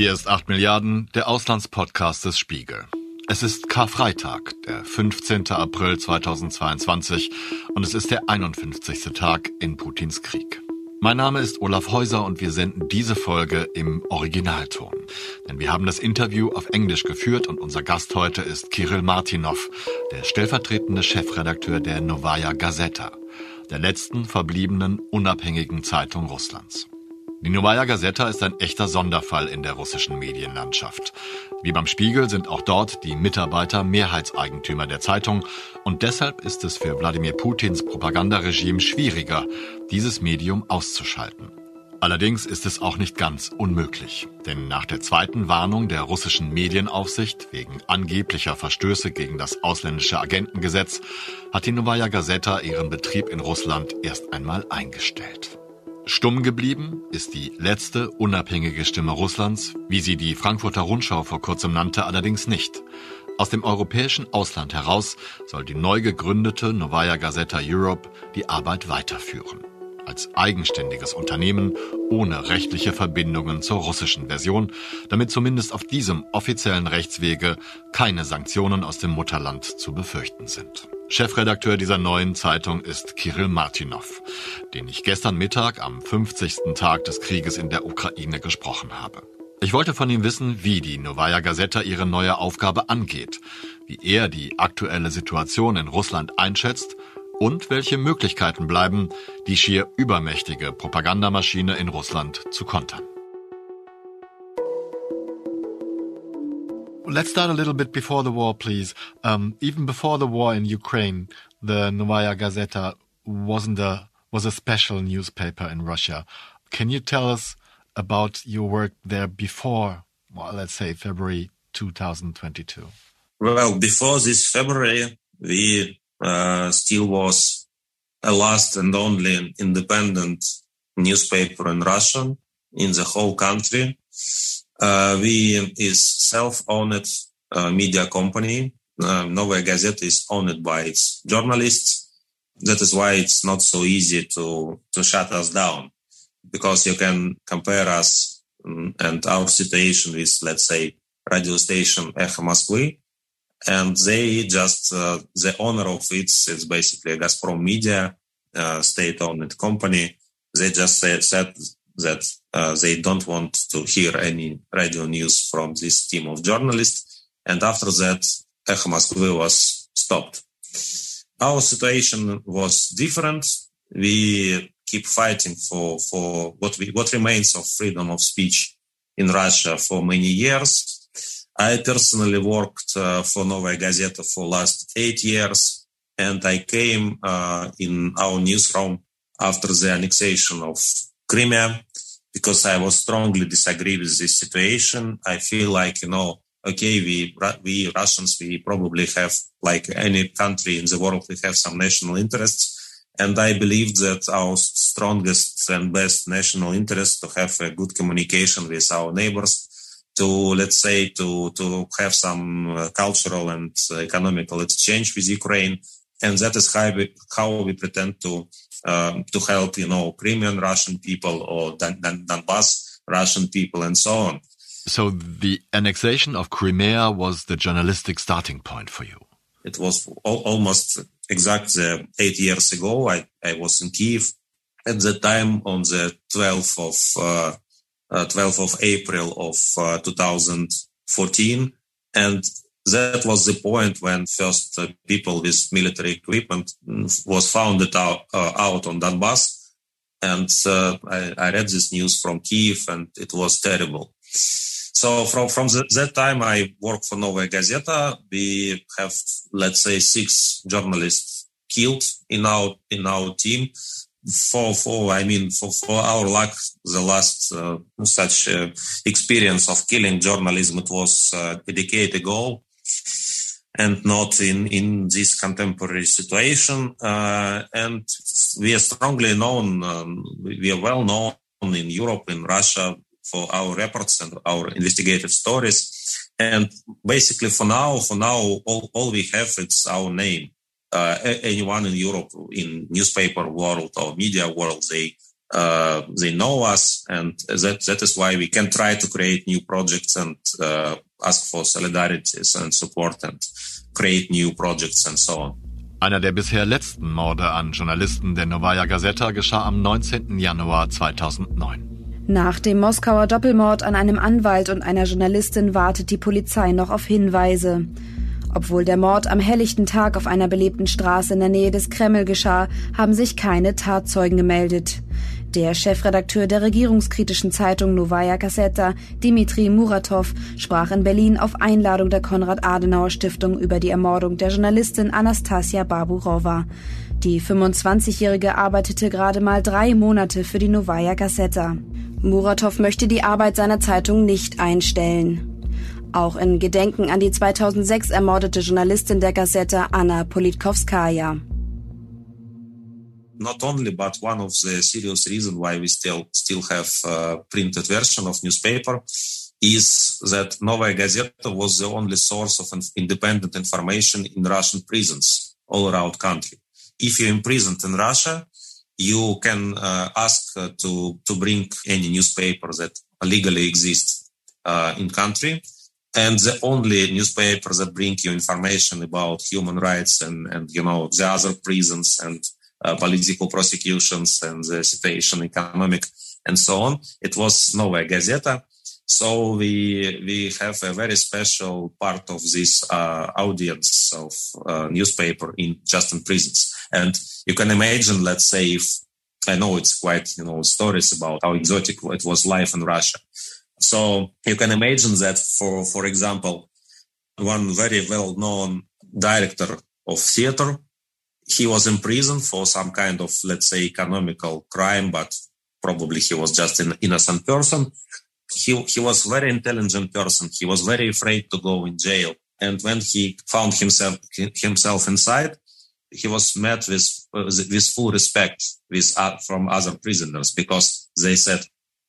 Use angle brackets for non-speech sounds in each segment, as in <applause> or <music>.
Hier ist 8 Milliarden, der Auslandspodcast des Spiegel. Es ist Karfreitag, der 15. April 2022 und es ist der 51. Tag in Putins Krieg. Mein Name ist Olaf Häuser und wir senden diese Folge im Originalton. Denn wir haben das Interview auf Englisch geführt und unser Gast heute ist Kirill Martinov, der stellvertretende Chefredakteur der Novaya Gazeta, der letzten verbliebenen unabhängigen Zeitung Russlands. Die Novaya Gazeta ist ein echter Sonderfall in der russischen Medienlandschaft. Wie beim Spiegel sind auch dort die Mitarbeiter Mehrheitseigentümer der Zeitung und deshalb ist es für Wladimir Putins Propagandaregime schwieriger, dieses Medium auszuschalten. Allerdings ist es auch nicht ganz unmöglich, denn nach der zweiten Warnung der russischen Medienaufsicht wegen angeblicher Verstöße gegen das ausländische Agentengesetz hat die Novaya Gazeta ihren Betrieb in Russland erst einmal eingestellt. Stumm geblieben ist die letzte unabhängige Stimme Russlands, wie sie die Frankfurter Rundschau vor kurzem nannte, allerdings nicht. Aus dem europäischen Ausland heraus soll die neu gegründete Novaya Gazeta Europe die Arbeit weiterführen. Als eigenständiges Unternehmen ohne rechtliche Verbindungen zur russischen Version, damit zumindest auf diesem offiziellen Rechtswege keine Sanktionen aus dem Mutterland zu befürchten sind. Chefredakteur dieser neuen Zeitung ist Kirill Martinov, den ich gestern Mittag am 50. Tag des Krieges in der Ukraine gesprochen habe. Ich wollte von ihm wissen, wie die Novaya Gazeta ihre neue Aufgabe angeht, wie er die aktuelle Situation in Russland einschätzt und welche Möglichkeiten bleiben, die schier übermächtige Propagandamaschine in Russland zu kontern. Let's start a little bit before the war, please. Um, even before the war in Ukraine, the Novaya Gazeta wasn't a was a special newspaper in Russia. Can you tell us about your work there before, well, let's say February 2022? Well, before this February, we still was a last and only independent newspaper in Russia in the whole country. Uh, we is self-owned uh, media company. Uh, Novaya Gazeta is owned by its journalists. That is why it's not so easy to, to shut us down because you can compare us um, and our situation with, let's say, radio station Echo Moskvy. And they just, uh, the owner of it is basically a Gazprom Media, uh, state-owned company. They just said, said that uh, they don't want to hear any radio news from this team of journalists. And after that, Echo was stopped. Our situation was different. We keep fighting for, for what we, what remains of freedom of speech in Russia for many years. I personally worked uh, for Novaya Gazeta for last eight years, and I came uh, in our newsroom after the annexation of Crimea because I was strongly disagree with this situation. I feel like, you know, okay, we, we Russians, we probably have, like any country in the world, we have some national interests. And I believe that our strongest and best national interest to have a good communication with our neighbors, to let's say to to have some uh, cultural and economical exchange with Ukraine, and that is how we, how we pretend to um, to help, you know, Crimean Russian people or Dan- Dan- Donbass Russian people and so on. So the annexation of Crimea was the journalistic starting point for you. It was al- almost exactly uh, eight years ago. I, I was in Kiev at the time on the 12th of uh, uh, 12th of April of uh, 2014, and that was the point when first uh, people with military equipment was found out, uh, out on Donbass. And uh, I, I, read this news from Kiev and it was terrible. So from, from the, that time, I work for Novaya Gazeta. We have, let's say, six journalists killed in our, in our team. For, for, I mean, for, for our luck, the last uh, such uh, experience of killing journalism, it was uh, a decade ago and not in, in this contemporary situation. Uh, and we are strongly known, um, we are well known in Europe, in Russia, for our reports and our investigative stories. And basically, for now, for now, all, all we have is our name. Uh, anyone in Europe, in newspaper world or media world, they uh, they know us, and that that is why we can try to create new projects and uh, ask for solidarities and support and create new projects and so on. Einer der bisher letzten Morde an Journalisten der Novaya Gazeta geschah am 19. Januar 2009. Nach dem Moskauer Doppelmord an einem Anwalt und einer Journalistin wartet die Polizei noch auf Hinweise. Obwohl der Mord am helllichten Tag auf einer belebten Straße in der Nähe des Kreml geschah, haben sich keine Tatzeugen gemeldet. Der Chefredakteur der regierungskritischen Zeitung Novaya Gazeta, Dimitri Muratov, sprach in Berlin auf Einladung der Konrad-Adenauer-Stiftung über die Ermordung der Journalistin Anastasia Baburova. Die 25-Jährige arbeitete gerade mal drei Monate für die Novaya Gazeta. Muratov möchte die Arbeit seiner Zeitung nicht einstellen. Auch in Gedenken an die 2006 ermordete Journalistin der Gazette Anna Politkovskaya. Not only, but one of the serious reasons why we still still have a printed version of newspaper is that Novaya Gazeta was the only source of independent information in Russian prisons all around country. If you're imprisoned in Russia, you can uh, ask uh, to to bring any newspaper that legally exists uh, in country and the only newspaper that bring you information about human rights and, and you know the other prisons and uh, political prosecutions and the situation economic and so on it was Novaya Gazeta. So we we have a very special part of this uh, audience of uh, newspaper in just in prisons. And you can imagine let's say if i know it's quite you know stories about how exotic it was life in russia so you can imagine that for, for example, one very well known director of theater, he was in prison for some kind of, let's say, economical crime, but probably he was just an innocent person. He, he was very intelligent person. He was very afraid to go in jail. And when he found himself, himself inside, he was met with, with full respect with, uh, from other prisoners because they said,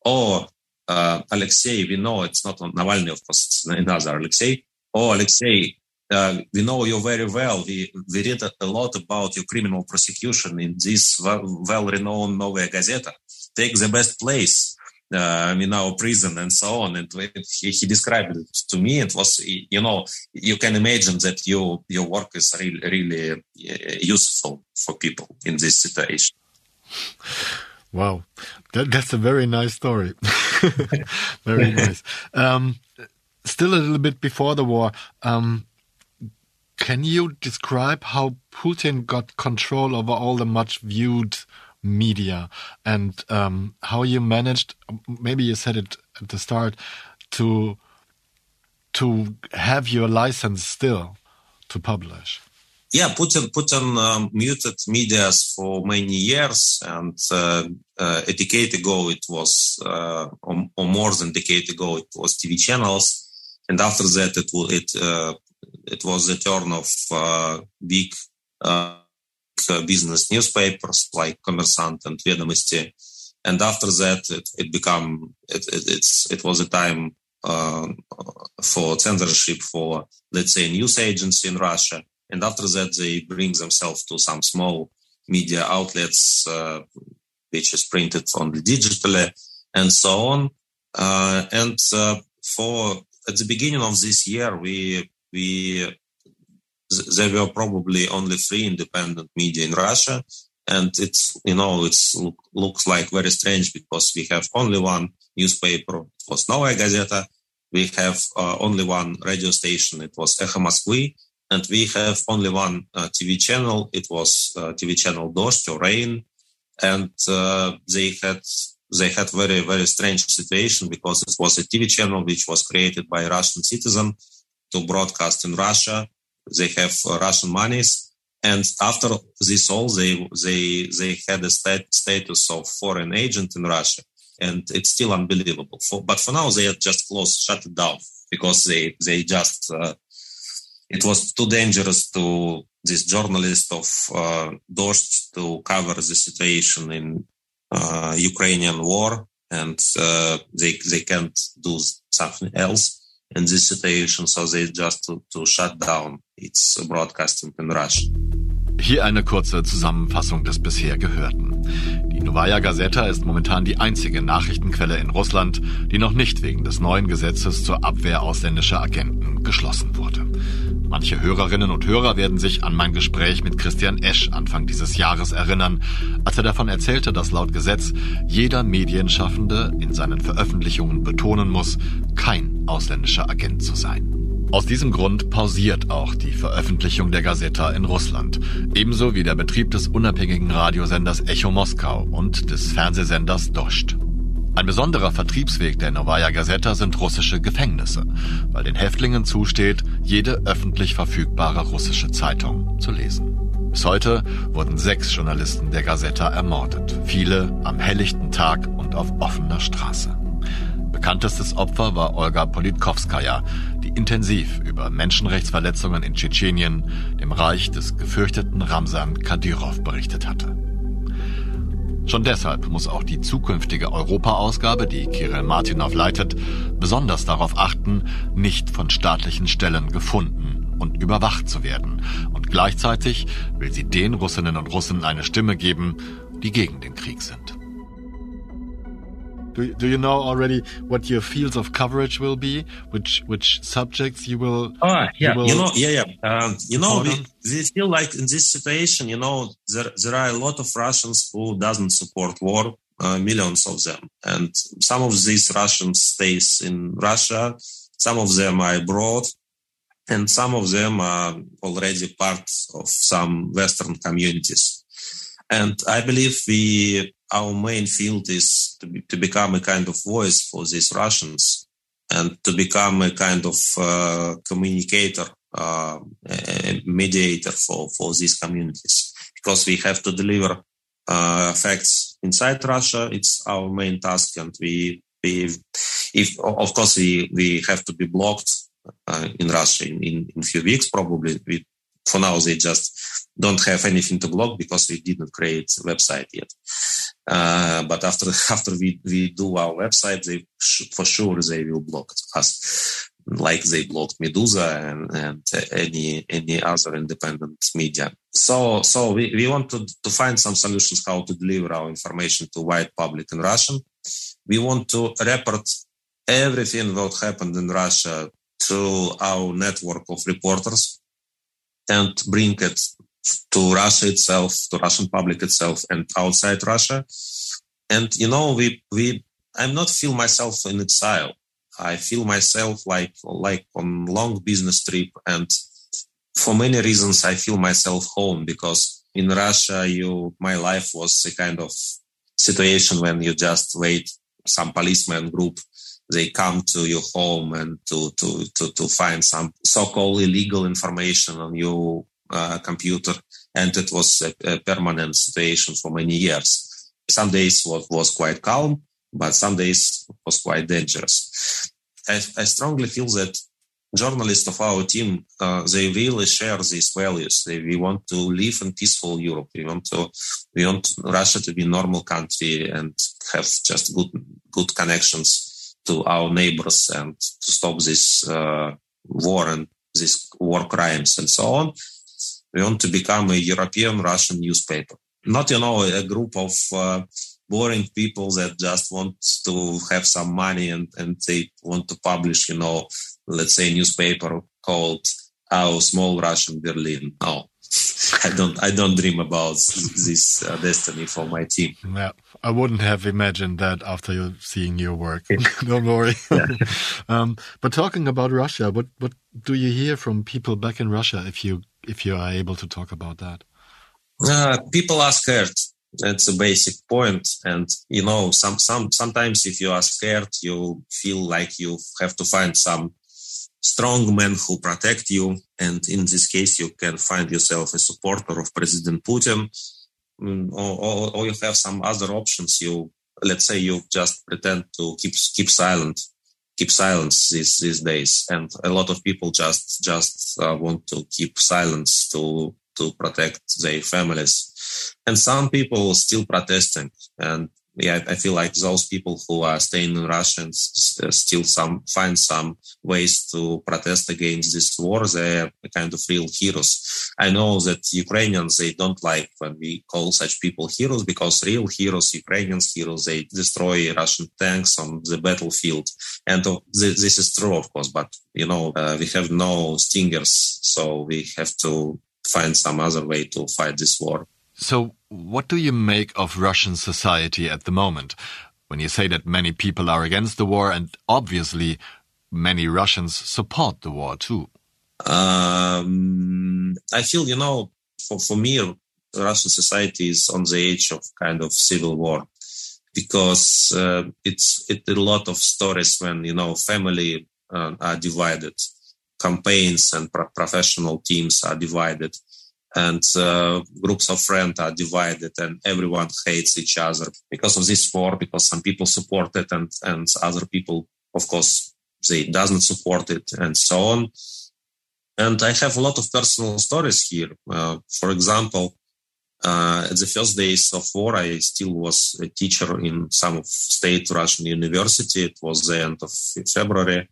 Oh, uh, Alexei, we know it's not Navalny, of course, it's another Alexei. Oh, Alexei, uh, we know you very well. We, we read a, lot about your criminal prosecution in this well-renowned Novaya Gazeta. Take the best place uh, in our prison and so on. And he, he, described it to me. It was, you know, you can imagine that your your work is really, really uh, useful for people in this situation. Wow, that, that's a very nice story. <laughs> very nice. Um, still a little bit before the war. Um, can you describe how Putin got control over all the much viewed media and um, how you managed? Maybe you said it at the start to to have your license still to publish yeah, Putin Putin um, muted medias for many years, and uh, uh, a decade ago it was, uh, or, or, more than a decade ago, it was TV channels, and after that it it uh, it was the turn of uh, big uh, business newspapers like Kommersant and Vedomosti, and after that it, it became it, it, it's it was a time for censorship for let's say news agency in Russia and after that they bring themselves to some small media outlets uh, which is printed only digitally and so on. Uh, and uh, for at the beginning of this year we we there were probably only three independent media in russia. And it's you know it's look, looks like very strange because we have only one newspaper. It was Novaya Gazeta we have uh, only one radio station. It was Echo Moskvy and we have only one uh, TV channel. It was uh, TV channel Dozhd or Rain, and uh, they had they had very very strange situation because it was a TV channel which was created by Russian citizen to broadcast in Russia. They have uh, Russian monies, and after this all, they they they had a stat- status of foreign agent in Russia, and it's still unbelievable. For, but for now, they had just closed, shut it down because they they just uh, it was too dangerous to this journalist of uh, Dost to cover the situation in uh, Ukrainian war, and uh, they they can't do something else in this situation, so they just to, to shut down its broadcasting in Russia. Hier eine kurze Zusammenfassung des bisher Gehörten. Die Novaya Gazeta ist momentan die einzige Nachrichtenquelle in Russland, die noch nicht wegen des neuen Gesetzes zur Abwehr ausländischer Agenten geschlossen wurde. Manche Hörerinnen und Hörer werden sich an mein Gespräch mit Christian Esch Anfang dieses Jahres erinnern, als er davon erzählte, dass laut Gesetz jeder Medienschaffende in seinen Veröffentlichungen betonen muss, kein ausländischer Agent zu sein. Aus diesem Grund pausiert auch die Veröffentlichung der Gazeta in Russland, ebenso wie der Betrieb des unabhängigen Radiosenders Echo Moskau und des Fernsehsenders Dost. Ein besonderer Vertriebsweg der Novaya Gazeta sind russische Gefängnisse, weil den Häftlingen zusteht, jede öffentlich verfügbare russische Zeitung zu lesen. Bis heute wurden sechs Journalisten der Gazeta ermordet, viele am helllichten Tag und auf offener Straße. Bekanntestes Opfer war Olga Politkovskaya, die intensiv über Menschenrechtsverletzungen in Tschetschenien, dem Reich des gefürchteten Ramsan Kadyrov, berichtet hatte. Schon deshalb muss auch die zukünftige Europa-Ausgabe, die Kirill Martinov leitet, besonders darauf achten, nicht von staatlichen Stellen gefunden und überwacht zu werden. Und gleichzeitig will sie den Russinnen und Russen eine Stimme geben, die gegen den Krieg sind. Do, do you know already what your fields of coverage will be? Which which subjects you will? Oh yeah, you, will you know, yeah, yeah. Um, you know, we, we feel like in this situation, you know, there there are a lot of Russians who doesn't support war. Uh, millions of them, and some of these Russians stays in Russia. Some of them are abroad, and some of them are already part of some Western communities. And I believe we our main field is to, be, to become a kind of voice for these Russians and to become a kind of uh, communicator, uh, mediator for, for these communities. Because we have to deliver uh, facts inside Russia, it's our main task, and we, we if of course we we have to be blocked uh, in Russia in, in in few weeks probably. We, for now they just don't have anything to block because we didn't create a website yet. Uh, but after <laughs> after we, we do our website, they for sure they will block us, like they blocked Meduza and, and any any other independent media. So so we, we want to, to find some solutions how to deliver our information to wide public in Russian. We want to report everything that happened in Russia to our network of reporters and bring it to Russia itself, to Russian public itself, and outside Russia. And you know, we we I'm not feel myself in exile. I feel myself like like on long business trip, and for many reasons, I feel myself home because in Russia, you my life was a kind of situation when you just wait some policeman group they come to your home and to to to, to find some so-called illegal information on your uh, computer, and it was a, a, permanent situation for many years. Some days was, was quite calm, but some days was quite dangerous. I, I strongly feel that journalists of our team uh, they really share these values. They, we want to live in peaceful Europe. We want to we want Russia to be a normal country and have just good good connections to our neighbors and to stop this uh, war and these war crimes and so on. We want to become a European Russian newspaper, not, you know, a group of uh, boring people that just want to have some money and, and they want to publish, you know, let's say a newspaper called Our Small Russian Berlin. No, <laughs> I don't. I don't dream about this uh, destiny for my team. Yeah, I wouldn't have imagined that after seeing your work. <laughs> don't worry. <laughs> um, but talking about Russia, what what do you hear from people back in Russia if you if you are able to talk about that? Uh, people are scared. That's a basic point. And you know, some some sometimes if you are scared, you feel like you have to find some strong men who protect you. And in this case, you can find yourself a supporter of President Putin, mm, or, or, or you have some other options. You let's say you just pretend to keep keep silent keep silence these these days, and a lot of people just just uh, want to keep silence to to protect their families, and some people still protesting, and yeah, I feel like those people who uh, are staying in Russia and uh, still some find some ways to protest against this war. They're kind of real heroes. I know that Ukrainians they don't like when we call such people heroes because real heroes, Ukrainians heroes, they destroy Russian tanks on the battlefield, and uh, this is true, of course. But you know, uh, we have no stingers, so we have to find some other way to fight this war. So, what do you make of Russian society at the moment? When you say that many people are against the war, and obviously many Russians support the war too. Um, I feel, you know, for, for me, Russian society is on the edge of kind of civil war because uh, it's it a lot of stories when you know family uh, are divided, campaigns and pro- professional teams are divided and uh, groups of friends are divided and everyone hates each other because of this war because some people support it and and other people of course they doesn't support it and so on. And i have a lot of personal stories here. Uh, for example uh, at the first days of war, I still was a teacher in some state Russian university. It was the end of February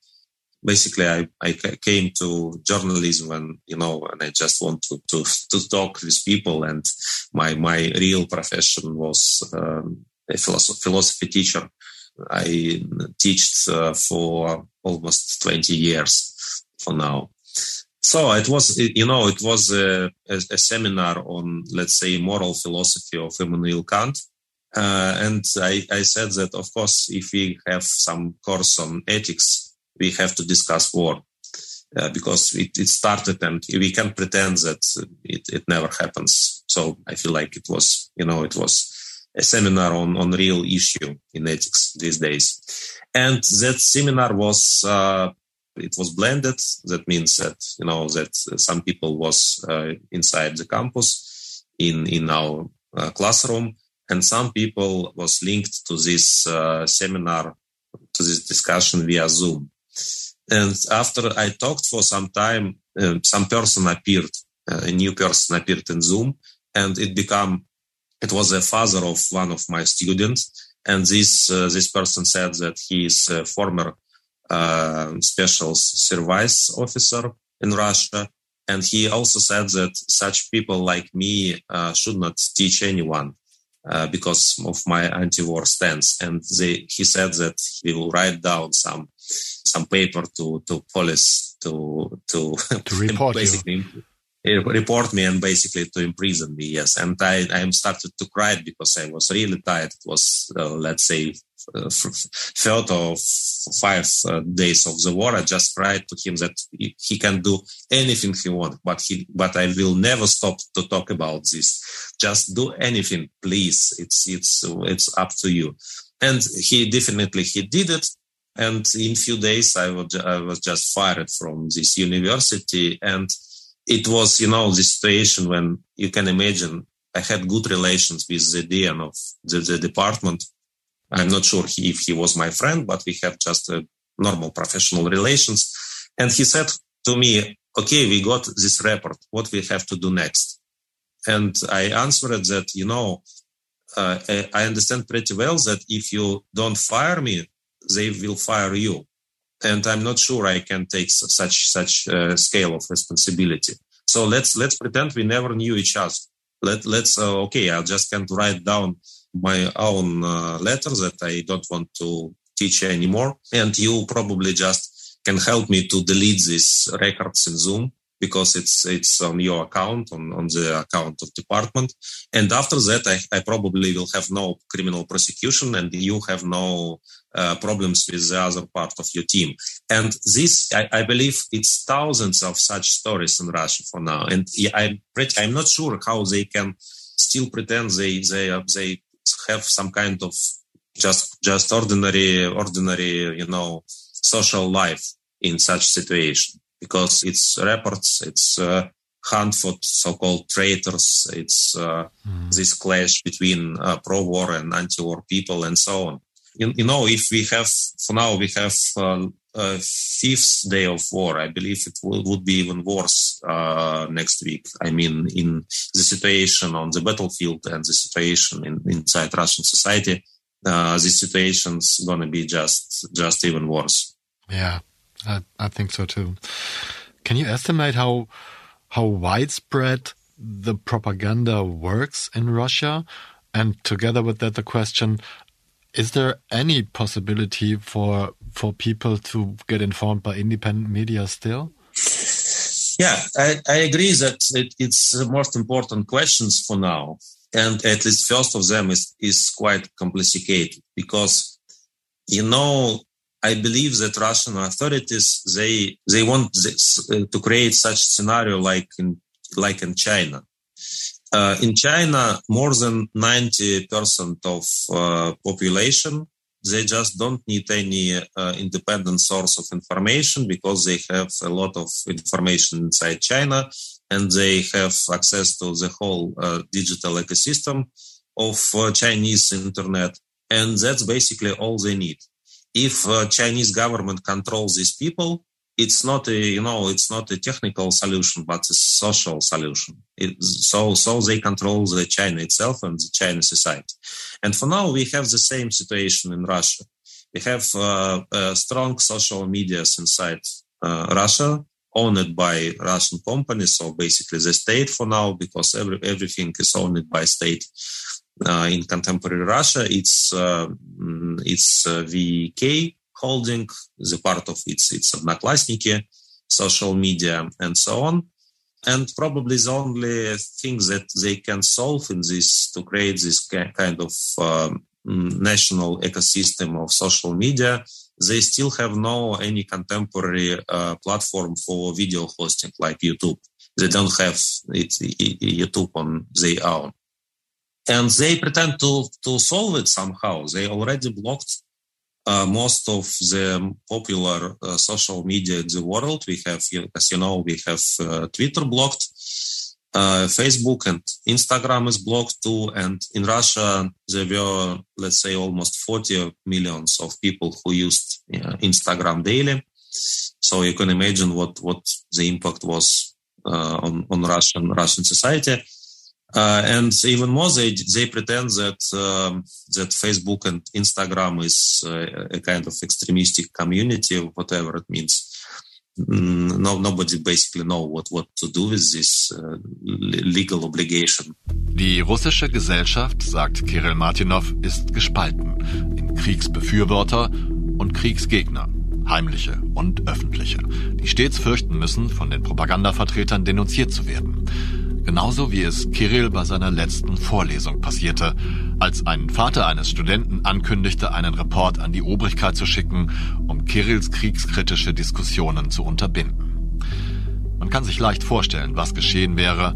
basically I, I came to journalism and you know and I just want to, to, to talk with people. And my my real profession was um, a philosophy, philosophy teacher. I taught uh, for almost 20 years for now. So it was you know it was a, a, a seminar on let's say moral philosophy of Immanuel Kant. Uh, and I, I said that of course if we have some course on ethics we have to discuss war uh, because it, it, started and we can't pretend that it, it never happens. So I feel like it was, you know, it was a seminar on, on real issue in ethics these days. And that seminar was, uh, it was blended. That means that, you know, that some people was uh, inside the campus in, in our uh, classroom and some people was linked to this uh, seminar, to this discussion via Zoom. And after I talked for some time, uh, some person appeared, uh, a new person appeared in Zoom, and it became, it was the father of one of my students. And this uh, this person said that he is a former uh, special service officer in Russia, and he also said that such people like me uh, should not teach anyone. Because of my anti-war stance. And they, he said that he will write down some some paper to to police to to, to report basically you. report me and basically to imprison me. Yes, and I I started to cry because I was really tired. It was uh, let's say uh, third or five uh, days of the war. I just cried to him that he, he can do anything he wants, but he but I will never stop to talk about this. Just do anything, please. It's it's it's up to you. And he definitely he did it and in few days, I was, I was just fired from this university. And it was, you know, the situation when you can imagine I had good relations with the dean of the, the department. I'm not sure he, if he was my friend, but we have just a normal professional relations. And he said to me, okay, we got this report. What we have to do next? And I answered that, you know, uh, I understand pretty well that if you don't fire me, they will fire you. And I'm not sure I can take such such uh, scale of responsibility. So let's let's pretend we never knew each other. Let let's uh, okay. I just can't write down my own uh, letter that I don't want to teach anymore, and you probably just can help me to delete these records in Zoom because it's it's on your account on, on the account of department. And after that I, I probably will have no criminal prosecution and you have no uh, problems with the other part of your team. And this I, I, believe it's thousands of such stories in russia for now. And i'm pretty, i'm not sure how they can still pretend they they uh, they have some kind of just just ordinary ordinary you know social life in such situation because it's reports, it's uh, hunt for so-called traitors, it's uh, mm. this clash between uh, pro-war and anti-war people, and so on. You, you, know, if we have for now we have uh, a fifth day of war, I believe it will, would be even worse uh, next week. I mean, in the situation on the battlefield and the situation in, inside Russian society, uh, the situation's gonna be just just even worse. Yeah, I, I think so too. Can you estimate how how widespread the propaganda works in Russia? And together with that, the question: Is there any possibility for for people to get informed by independent media still? Yeah, I, I agree that it, it's the most important questions for now. And at least first of them is, is quite complicated because, you know, I believe that Russian authorities, they, they want this, uh, to create such scenario like in, like in China. Uh, in China, more than 90% of uh, population they just don't need any uh, independent source of information because they have a lot of information inside China and they have access to the whole uh, digital ecosystem of uh, Chinese internet. And that's basically all they need. If uh, Chinese government controls these people, it's not a you know it's not a technical solution but a social solution. So so they control the china itself and the china society. And for now we have the same situation in russia. We have uh, uh, strong social medias inside uh, russia owned by russian companies. So basically the state for now because every, everything is owned by state in contemporary russia it's uh, mm, it's uh, vk holding, the part of its its Odnoklassniki, social media, and so on. And probably the only thing that they can solve in this to create this kind of um, national ecosystem of social media, they still have no any contemporary uh, platform for video hosting like YouTube. They don't have it, YouTube on their own. And they pretend to, to solve it somehow. They already blocked uh, most of the popular uh, social media in the world. We have, as you know, we have uh, Twitter blocked, uh, Facebook and Instagram is blocked too. And in Russia, there were, let's say, almost 40 millions of people who used Instagram daily. So you can imagine what, what the impact was uh, on, on Russian Russian society. Uh, and even more, they they pretend that um, that Facebook and Instagram is uh, a kind of extremistic community, whatever it means. Mm, no, nobody basically know what what to do with this uh, legal obligation. Die russische Gesellschaft, sagt Kirill Martinov, ist gespalten in Kriegsbefürworter und Kriegsgegner. Heimliche und öffentliche, die stets fürchten müssen, von den Propagandavertretern denunziert zu werden. Genauso wie es Kirill bei seiner letzten Vorlesung passierte, als ein Vater eines Studenten ankündigte, einen Report an die Obrigkeit zu schicken, um Kirills kriegskritische Diskussionen zu unterbinden. Man kann sich leicht vorstellen, was geschehen wäre,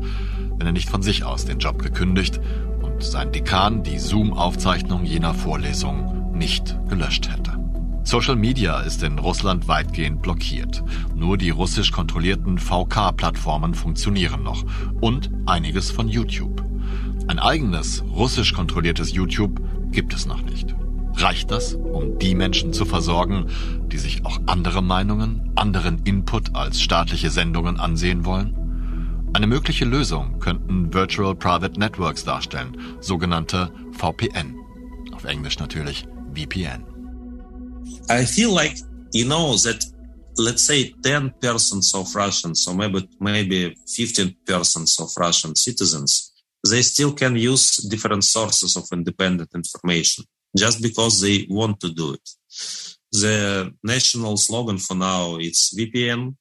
wenn er nicht von sich aus den Job gekündigt und sein Dekan die Zoom-Aufzeichnung jener Vorlesung nicht gelöscht hätte. Social Media ist in Russland weitgehend blockiert. Nur die russisch kontrollierten VK-Plattformen funktionieren noch und einiges von YouTube. Ein eigenes russisch kontrolliertes YouTube gibt es noch nicht. Reicht das, um die Menschen zu versorgen, die sich auch andere Meinungen, anderen Input als staatliche Sendungen ansehen wollen? Eine mögliche Lösung könnten Virtual Private Networks darstellen, sogenannte VPN. Auf Englisch natürlich VPN. I feel like you know that let's say 10 persons of Russians or maybe maybe 15 persons of Russian citizens they still can use different sources of independent information just because they want to do it. The national slogan for now is VPN.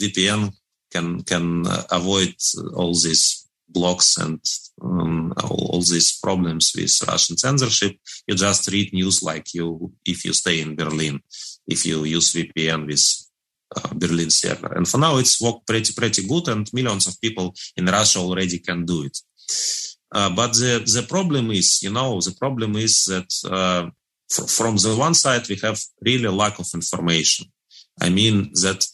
VPN can can uh, avoid all these blocks and um, all, all, these problems with Russian censorship. You just read news like you if you stay in Berlin, if you use VPN with uh, Berlin server. And for now, it's worked pretty pretty good, and millions of people in Russia already can do it. Uh, but the the problem is, you know, the problem is that uh, from the one side we have really lack of information. I mean that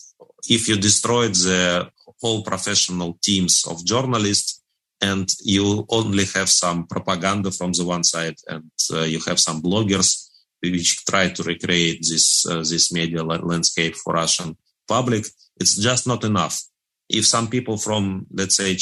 if you destroyed the whole professional teams of journalists and you only have some propaganda from the one side and uh, you have some bloggers which try to recreate this uh, this media landscape for russian public. It's just not enough. If some people from let's say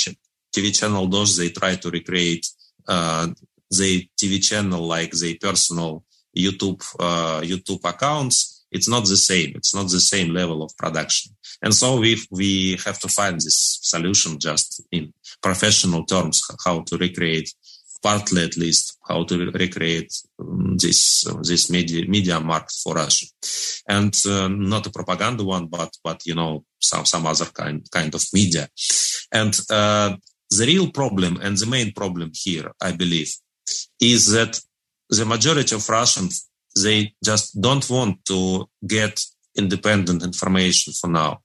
tv channel those they try to recreate uh, the tv channel like the personal YouTube uh, YouTube accounts, it's not the same. It's not the same level of production. And so we we have to find this solution just in professional terms, how to recreate partly at least how to recreate um, this uh, this media media market for Russia, and uh, not a propaganda one, but but you know some some other kind kind of media, and uh, the real problem and the main problem here, I believe, is that the majority of Russians they just don't want to get independent information for now.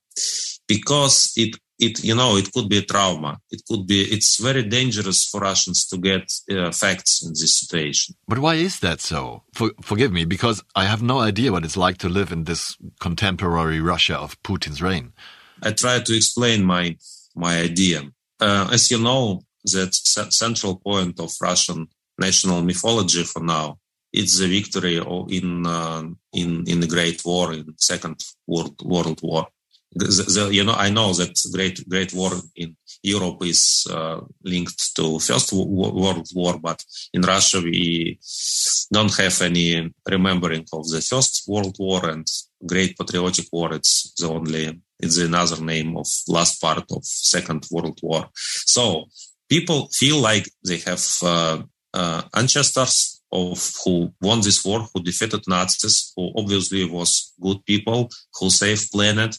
Because it it you know it could be a trauma. It could be it's very dangerous for russians to get uh, facts in this situation. But why is that so? For, forgive me because i have no idea what it's like to live in this contemporary russia of putin's reign. I try to explain my my idea. Uh, as you know that central point of russian national mythology for now it's the victory in uh, in in the great war in second world world war the, the, you know, I know that great great war in Europe is uh, linked to First World War, but in Russia we don't have any remembering of the First World War and Great Patriotic War. It's the only it's another name of last part of Second World War. So people feel like they have uh, uh, ancestors of who won this war, who defeated Nazis, who obviously was good people, who saved planet,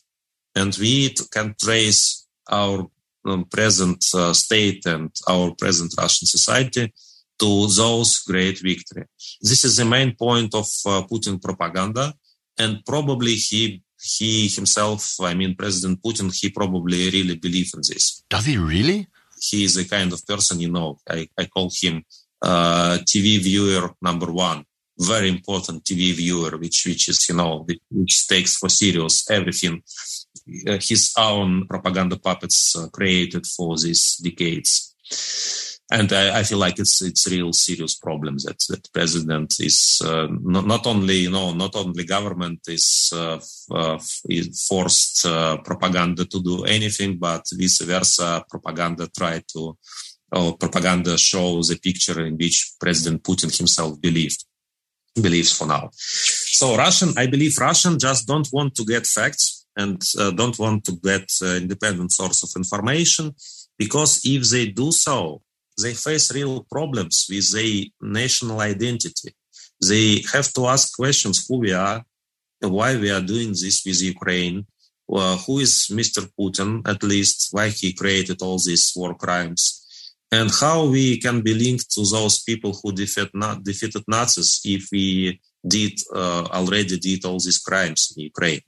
and we can trace our um, present uh, state and our present Russian society to those great victory. This is the main point of uh, Putin propaganda, and probably he he himself, I mean President Putin, he probably really believes in this. Does he really? He is the kind of person, you know, I, I call him uh, TV viewer number one very important TV viewer, which which is you know which takes for serious everything uh, his own propaganda puppets uh, created for these decades. And I, I, feel like it's it's real serious problem that that president is uh, not, not only you know not only government is, uh, is forced propaganda to do anything, but vice versa, propaganda try to or propaganda shows a picture in which President Putin himself believed believes for now. So Russian, I believe Russian just don't want to get facts and uh, don't want to get uh, independent source of information because if they do so, they face real problems with their national identity. They have to ask questions who we are, why we are doing this with Ukraine, uh, who is Mr. Putin, at least why he created all these war crimes, and how we can be linked to those people who defeat, defeated Nazis if we did uh, already did all these crimes in Ukraine.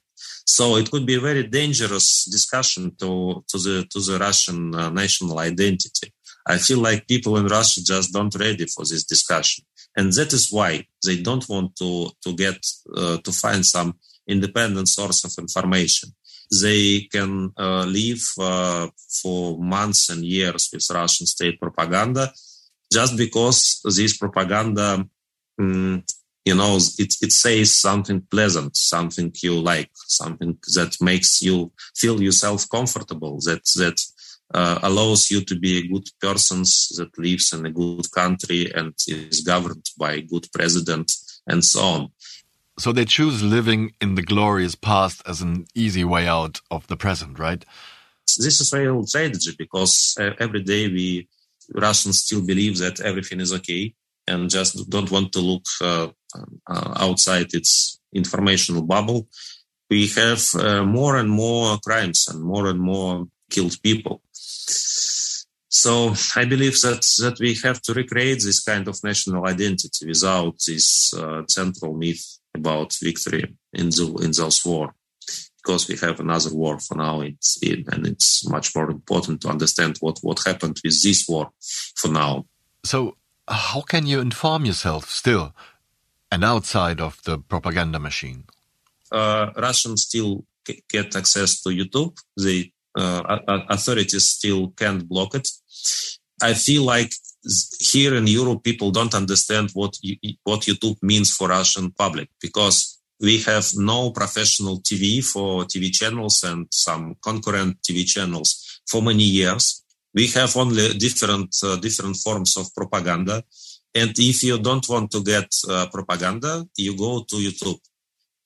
So it could be a very dangerous discussion to, to the to the Russian uh, national identity. I feel like people in Russia just don't ready for this discussion, and that is why they don't want to to get uh, to find some independent source of information. They can uh, live uh, for months and years with Russian state propaganda, just because this propaganda um, you know it, it says something pleasant something you like something that makes you feel yourself comfortable that that uh, allows you to be a good person that lives in a good country and is governed by a good president and so on so they choose living in the glorious past as an easy way out of the present right? This is real strategy because uh, every day we russians still believe that everything is okay and just don't want to look uh, uh, outside its informational bubble, we have uh, more and more crimes and more and more killed people. So I believe that that we have to recreate this kind of national identity without this uh, central myth about victory in the in those war, because we have another war for now, it's, and it's much more important to understand what what happened with this war for now. So how can you inform yourself still and outside of the propaganda machine? Uh, Russians still get access to YouTube. The uh, authorities still can't block it. I feel like here in Europe, people don't understand what what YouTube means for Russian public because we have no professional TV for TV channels and some concurrent TV channels for many years we have only different uh, different forms of propaganda And if you don't want to get uh, propaganda, you go to YouTube.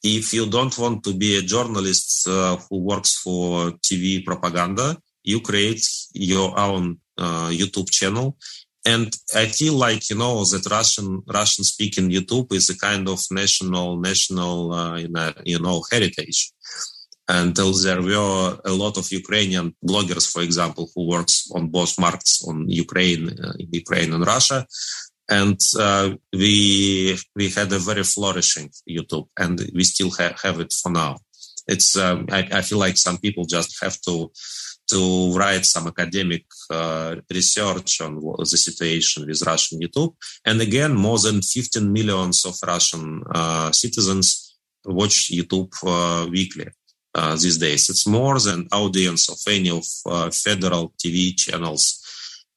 If you don't want to be a journalist uh, who works for TV propaganda, you create your own uh, YouTube channel. And I feel like you know that Russian Russian speaking YouTube is a kind of national national uh, you know heritage. And there were a lot of Ukrainian bloggers, for example, who works on both markets on Ukraine, uh, Ukraine and Russia, and uh, we we had a very flourishing YouTube, and we still ha- have it for now. It's um, I, I, feel like some people just have to to write some academic uh, research on the situation with Russian YouTube. And again, more than 15 millions of Russian uh, citizens watch YouTube uh, weekly. Uh, these days, it's more than audience of any of uh, federal TV channels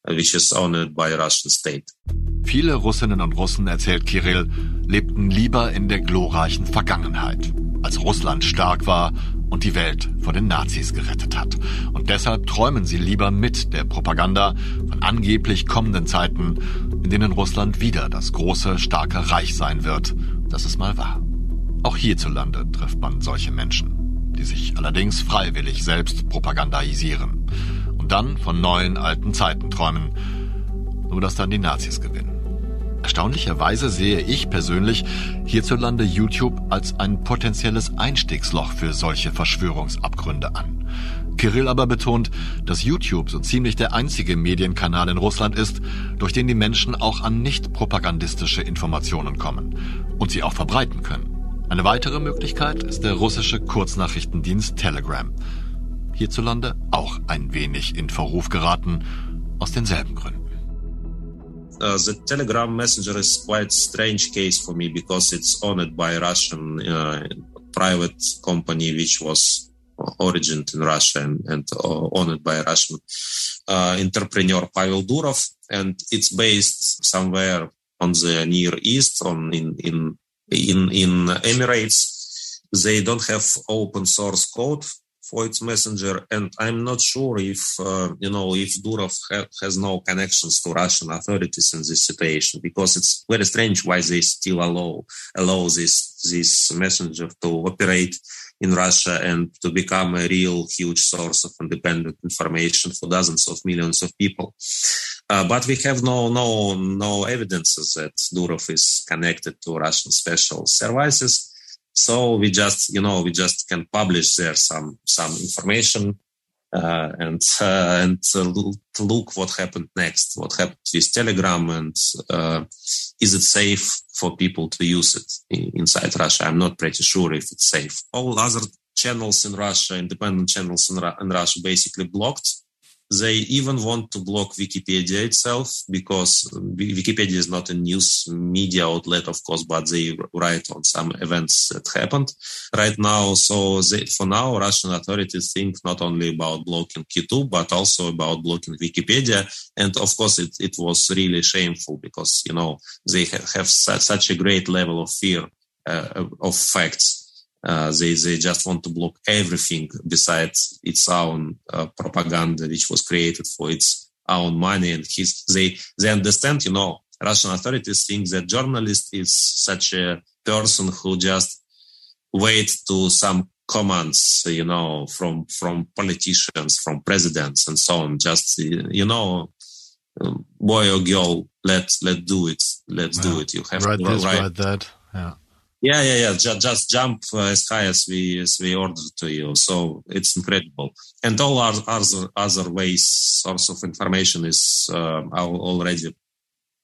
which is owned by Russian state. Viele Russinnen und Russen, erzählt Kirill, lebten lieber in der glorreichen Vergangenheit, als Russland stark war und die Welt vor den Nazis gerettet hat. Und deshalb träumen sie lieber mit der Propaganda von angeblich kommenden Zeiten, in denen Russland wieder das große, starke Reich sein wird, das es mal war. Auch hierzulande trifft man solche Menschen, die sich allerdings freiwillig selbst propagandaisieren und dann von neuen alten Zeiten träumen, nur dass dann die Nazis gewinnen. Erstaunlicherweise sehe ich persönlich hierzulande YouTube als ein potenzielles Einstiegsloch für solche Verschwörungsabgründe an. Kirill aber betont, dass YouTube so ziemlich der einzige Medienkanal in Russland ist, durch den die Menschen auch an nicht propagandistische Informationen kommen und sie auch verbreiten können. Eine weitere Möglichkeit ist der russische Kurznachrichtendienst Telegram. Hierzulande auch ein wenig in Verruf geraten, aus denselben Gründen. Uh, the Telegram Messenger is quite strange case for me because it's owned by Russian uh, private company which was origined in Russia and, and uh, owned by Russian uh, entrepreneur Pavel Durov, and it's based somewhere on the Near East, on in in in in Emirates. They don't have open source code for its messenger. And I'm not sure if, uh, you know, if Durov ha- has no connections to Russian authorities in this situation, because it's very strange why they still allow, allow this, this messenger to operate in Russia and to become a real huge source of independent information for dozens of millions of people. Uh, but we have no no no evidences that Durov is connected to Russian special services. So we just, you know, we just can publish there some some information uh, and uh, and to look what happened next, what happened with Telegram, and uh, is it safe for people to use it inside Russia? I'm not pretty sure if it's safe. All other channels in Russia, independent channels in, in Russia, basically blocked they even want to block Wikipedia itself because Wikipedia is not a news media outlet, of course, but they write on some events that happened right now. So they, for now, Russian authorities think not only about blocking YouTube, but also about blocking Wikipedia. And of course, it, it was really shameful because, you know, they have, have such, such a great level of fear uh, of facts uh, they they just want to block everything besides its own uh, propaganda, which was created for its own money. And his, they they understand, you know, Russian authorities think that journalist is such a person who just wait to some commands, you know, from from politicians, from presidents, and so on. Just you know, um, boy or girl, let's let do it, let's do it. You have right to this, right that, yeah. Yeah, yeah, yeah. Just, just jump uh, as high as we as we ordered to you. So it's incredible. And all our other other ways source of information is uh, already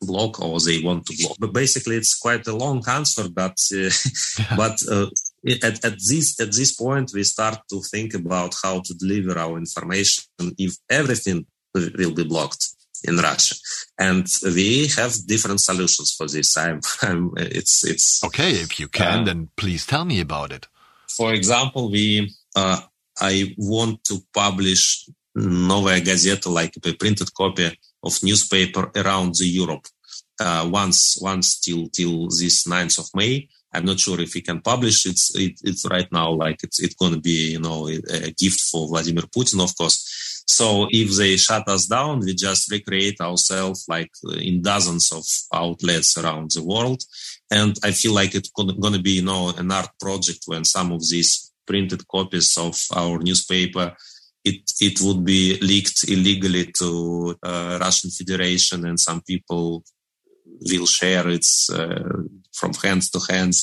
block or they want to block. But basically, it's quite a long answer. But uh, <laughs> but uh, at, at this at this point, we start to think about how to deliver our information if everything will be blocked in Russia, and we have different solutions for this. I'm, I'm it's it's okay. If you can, uh, then please tell me about it. For example, we uh, I want to publish Novaya Gazeta, like a printed copy of newspaper around the Europe. Uh, once once till till this 9th of May. I'm not sure if we can publish it. It's right now like it's it's going to be you know a, a gift for Vladimir Putin, of course So if they shut us down, we just recreate ourselves like in dozens of outlets around the world. And I feel like it's going to be, you know, an art project when some of these printed copies of our newspaper it it would be leaked illegally to uh, Russian Federation, and some people will share it uh, from hands to hands.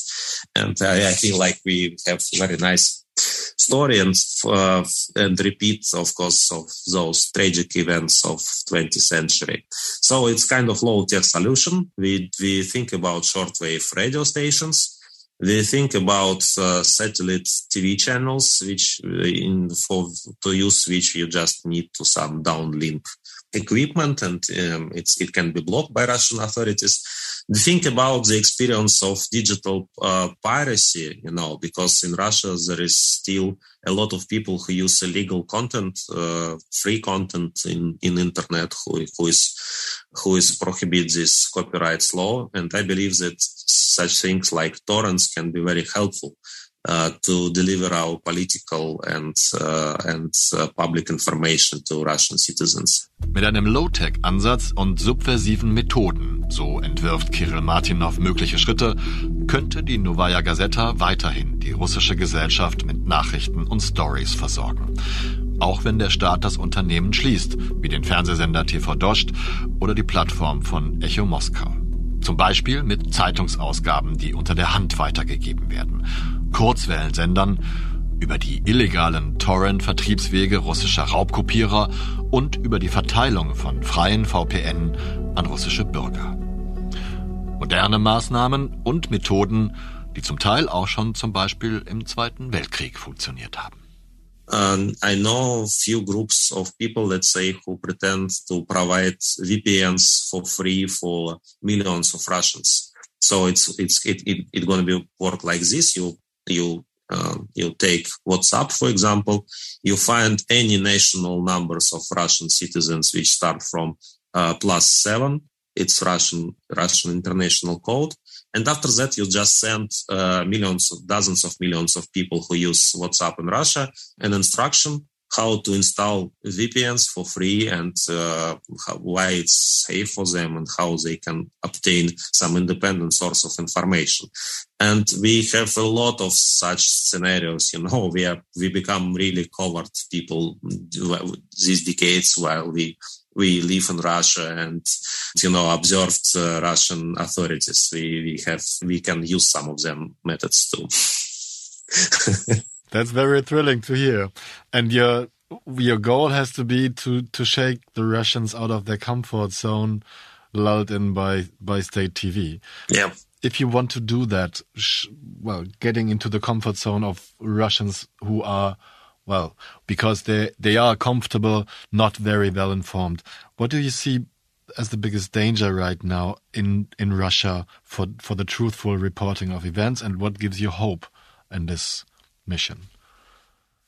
And I, I, feel like we have very nice story and uh, and repeat, of course, of those tragic events of 20th century. So it's kind of low tech solution. We we think about shortwave radio stations We think about uh, satellite TV channels, which uh, in for to use which you just need to some downlink equipment, and um, it can be blocked by Russian authorities. They think about the experience of digital uh, piracy, you know, because in Russia there is still a lot of people who use illegal content, uh, free content in in internet, who who is who is prohibit this copyright law, and I believe that such things like torrents can be very helpful to deliver our political and, uh, and uh, public information to Russian citizens. Mit einem Low-Tech-Ansatz und subversiven Methoden, so entwirft Kirill Martinov mögliche Schritte, könnte die Novaya Gazeta weiterhin die russische Gesellschaft mit Nachrichten und Stories versorgen. Auch wenn der Staat das Unternehmen schließt, wie den Fernsehsender TV Dost oder die Plattform von Echo Moskau. Zum Beispiel mit Zeitungsausgaben, die unter der Hand weitergegeben werden, Kurzwellensendern, über die illegalen Torrent-Vertriebswege russischer Raubkopierer und über die Verteilung von freien VPN an russische Bürger. Moderne Maßnahmen und Methoden, die zum Teil auch schon zum Beispiel im Zweiten Weltkrieg funktioniert haben. Um, I know few groups of people, let's VPNs for free for millions of Russians. So it's it's it it, it to be work like this. You you uh, you take WhatsApp, for example, you find any national numbers of Russian citizens which start from uh, plus seven. It's Russian Russian international code, and after that, you just send uh, millions, of, dozens of millions of people who use WhatsApp in Russia an instruction how to install VPNs for free and uh, how, why it's safe for them and how they can obtain some independent source of information. And we have a lot of such scenarios. You know, <laughs> we are we become really covert people these decades while we we live in Russia and you know observed uh, Russian authorities. We we have we can use some of them methods too. <laughs> That's very thrilling to hear. And your your goal has to be to to shake the Russians out of their comfort zone, lulled in by by state TV. Yeah. If you want to do that, well, getting into the comfort zone of Russians who are well, because they they are comfortable, not very well informed. What do you see as the biggest danger right now in in Russia for for the truthful reporting of events, and what gives you hope in this mission?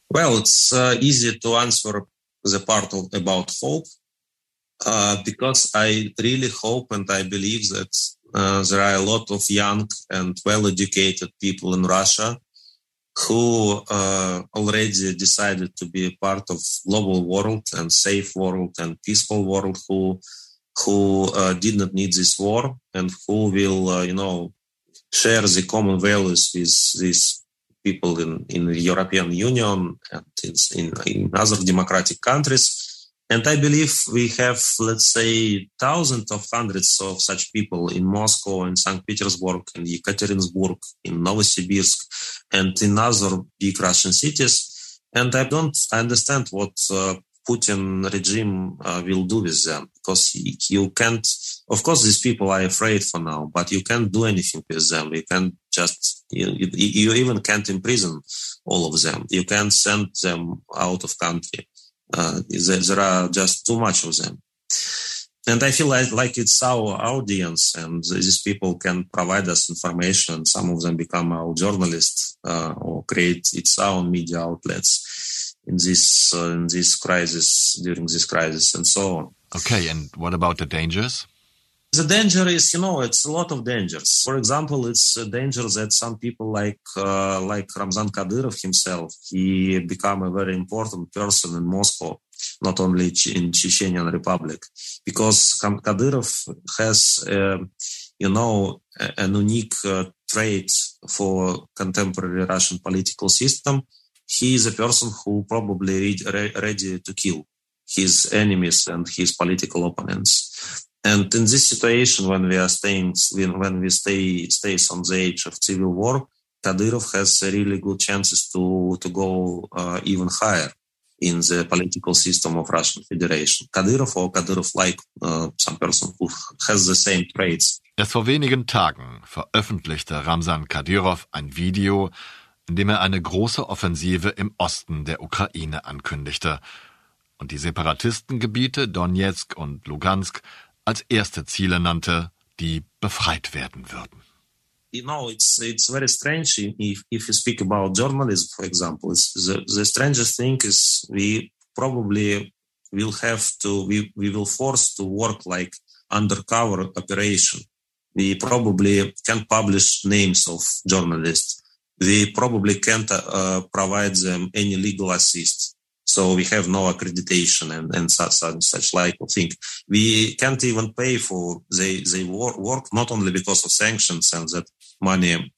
Well, it's uh, easy to answer the part of, about hope uh, because I really hope and I believe that uh, there are a lot of young and well-educated people in Russia who uh, already decided to be a part of global world and safe world and peaceful world who who uh, did not need this war and who will uh, you know share the common values with these people in, in the European Union and in, in other democratic countries and I believe we have, let's say, thousands of hundreds of such people in Moscow, in St. Petersburg, in Yekaterinburg, in Novosibirsk, and in other big Russian cities. And I don't understand what uh, Putin regime uh, will do with them because you can't, of course, these people are afraid for now, but you can't do anything with them. You can't just, you, you even can't imprison all of them. You can't send them out of country. Uh, there are just too much of them. And I feel like, like it's our audience, and these people can provide us information. Some of them become our journalists uh, or create its own media outlets in this uh, in this crisis during this crisis and so on. Okay, and what about the dangers? The danger is, you know, it's a lot of dangers. For example, it's a danger that some people like uh, like Ramzan Kadyrov himself, he become a very important person in Moscow not only in Chechenian Republic, because Kadyrov has, uh, you know, a, unique uh, trait for contemporary Russian political system. He is a person who probably re- ready to kill his enemies and his political opponents. And in this situation, when we are staying, when we stay stays on the edge of civil war, Kadyrov has really good chances to to go uh, even higher in the political system of Russian Federation. Kadyrov or Kadyrov-like, uh, some person who has the same traits. Erst vor wenigen Tagen veröffentlichte Ramsan Kadyrov ein Video, in dem er eine große Offensive im Osten der Ukraine ankündigte und die Separatistengebiete Donetsk und Lugansk als erste Ziele nannte, die befreit werden würden. You know, it's it's very strange if if you speak about journalism, for example. the the strangest thing is we probably will have to we we will force to work like undercover operation. We probably can't publish names of journalists. We probably can't uh, provide them any legal assist. So we have no accreditation and, and such, such, such like thing. We can't even pay for they, they work, not only because of sanctions and that money,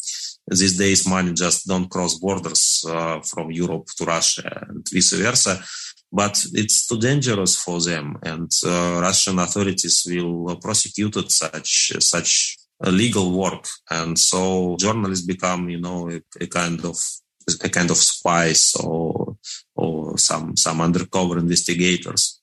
these days money just don't cross borders uh, from Europe to Russia and vice versa, but it's too dangerous for them and uh, Russian authorities will prosecute such, such legal work. And so journalists become, you know, a, a kind of a kind of spies or some some undercover investigators,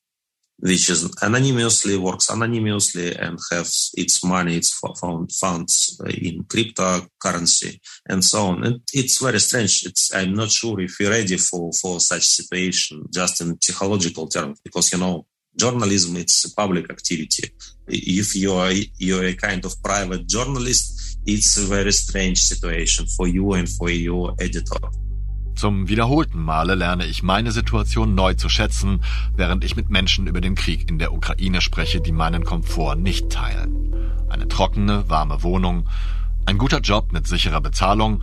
which is anonymously works anonymously and has its money, its found funds in cryptocurrency and so on. And it's very strange. It's I'm not sure if we're ready for for such situation just in psychological terms because you know journalism it's a public activity. If you are you're a kind of private journalist, it's a very strange situation for you and for your editor. Zum wiederholten Male lerne ich meine Situation neu zu schätzen, während ich mit Menschen über den Krieg in der Ukraine spreche, die meinen Komfort nicht teilen. Eine trockene, warme Wohnung, ein guter Job mit sicherer Bezahlung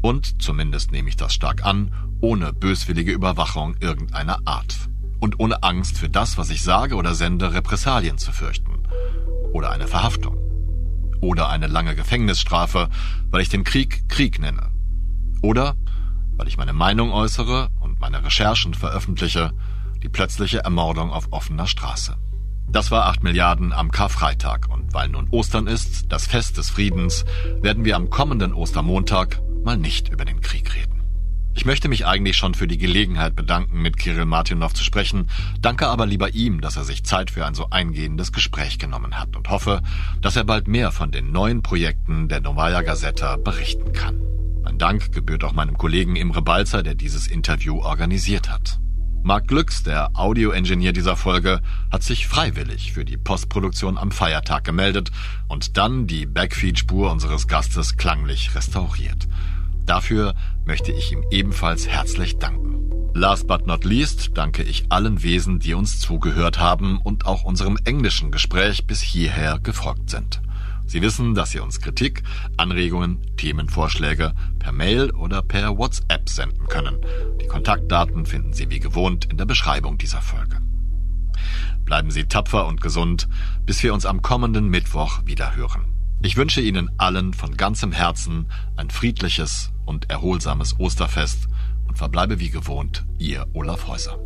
und, zumindest nehme ich das stark an, ohne böswillige Überwachung irgendeiner Art. Und ohne Angst für das, was ich sage oder sende, Repressalien zu fürchten. Oder eine Verhaftung. Oder eine lange Gefängnisstrafe, weil ich den Krieg Krieg nenne. Oder weil ich meine Meinung äußere und meine Recherchen veröffentliche, die plötzliche Ermordung auf offener Straße. Das war 8 Milliarden am Karfreitag und weil nun Ostern ist, das Fest des Friedens, werden wir am kommenden Ostermontag mal nicht über den Krieg reden. Ich möchte mich eigentlich schon für die Gelegenheit bedanken, mit Kirill Martinov zu sprechen, danke aber lieber ihm, dass er sich Zeit für ein so eingehendes Gespräch genommen hat und hoffe, dass er bald mehr von den neuen Projekten der Novaya Gazeta berichten kann. Mein Dank gebührt auch meinem Kollegen Imre Balzer, der dieses Interview organisiert hat. Marc Glücks, der Audioingenieur dieser Folge, hat sich freiwillig für die Postproduktion am Feiertag gemeldet und dann die Backfeed-Spur unseres Gastes klanglich restauriert. Dafür möchte ich ihm ebenfalls herzlich danken. Last but not least danke ich allen Wesen, die uns zugehört haben und auch unserem englischen Gespräch bis hierher gefolgt sind. Sie wissen, dass Sie uns Kritik, Anregungen, Themenvorschläge per Mail oder per WhatsApp senden können. Die Kontaktdaten finden Sie wie gewohnt in der Beschreibung dieser Folge. Bleiben Sie tapfer und gesund, bis wir uns am kommenden Mittwoch wieder hören. Ich wünsche Ihnen allen von ganzem Herzen ein friedliches und erholsames Osterfest und verbleibe wie gewohnt Ihr Olaf Häuser.